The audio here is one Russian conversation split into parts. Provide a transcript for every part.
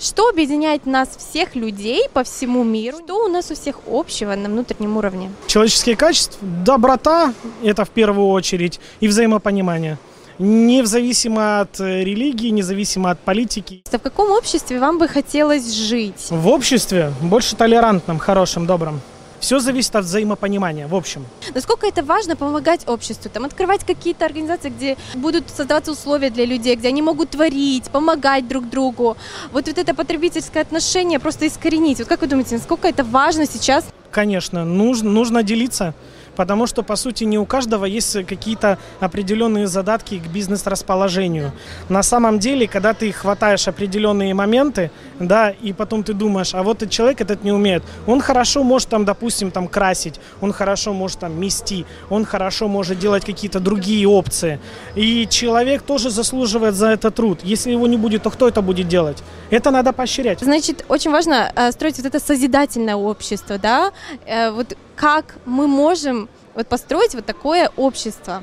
Что объединяет нас всех людей по всему миру? Что у нас у всех общего на внутреннем уровне? Человеческие качества, доброта, это в первую очередь, и взаимопонимание. Независимо от э, религии, независимо от политики. В каком обществе вам бы хотелось жить? В обществе больше толерантном, хорошем, добром. Все зависит от взаимопонимания, в общем. Насколько это важно помогать обществу, там, открывать какие-то организации, где будут создаваться условия для людей, где они могут творить, помогать друг другу. Вот, вот это потребительское отношение просто искоренить. Вот как вы думаете, насколько это важно сейчас? Конечно, нужно, нужно делиться потому что, по сути, не у каждого есть какие-то определенные задатки к бизнес-расположению. На самом деле, когда ты хватаешь определенные моменты, да, и потом ты думаешь, а вот этот человек этот не умеет, он хорошо может там, допустим, там красить, он хорошо может там мести, он хорошо может делать какие-то другие опции. И человек тоже заслуживает за это труд. Если его не будет, то кто это будет делать? Это надо поощрять. Значит, очень важно э, строить вот это созидательное общество, да? Э, вот как мы можем вот построить вот такое общество?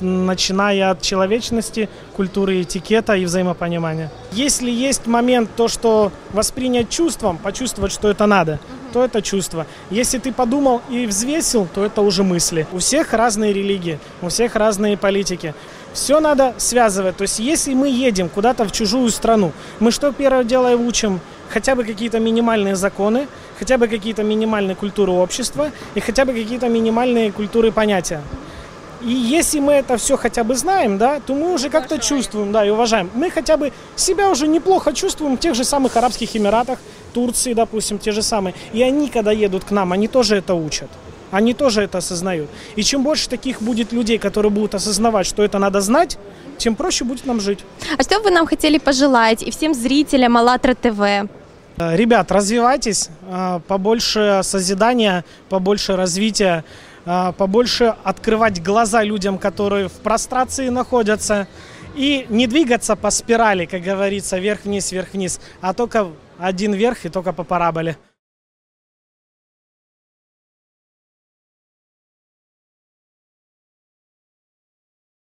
Начиная от человечности, культуры этикета и взаимопонимания. Если есть момент то, что воспринять чувством, почувствовать, что это надо, то это чувство. Если ты подумал и взвесил, то это уже мысли. У всех разные религии, у всех разные политики. Все надо связывать. То есть если мы едем куда-то в чужую страну, мы что первое дело учим? хотя бы какие-то минимальные законы, хотя бы какие-то минимальные культуры общества и хотя бы какие-то минимальные культуры понятия. И если мы это все хотя бы знаем, да, то мы уже как-то чувствуем, да, и уважаем. Мы хотя бы себя уже неплохо чувствуем в тех же самых Арабских Эмиратах, Турции, допустим, те же самые. И они, когда едут к нам, они тоже это учат. Они тоже это осознают. И чем больше таких будет людей, которые будут осознавать, что это надо знать, тем проще будет нам жить. А что вы нам хотели пожелать и всем зрителям АЛЛАТРА ТВ? Э, ребят, развивайтесь, э, побольше созидания, побольше развития, побольше открывать глаза людям, которые в прострации находятся, и не двигаться по спирали, как говорится, вверх-вниз, вверх-вниз, а только один вверх и только по параболе.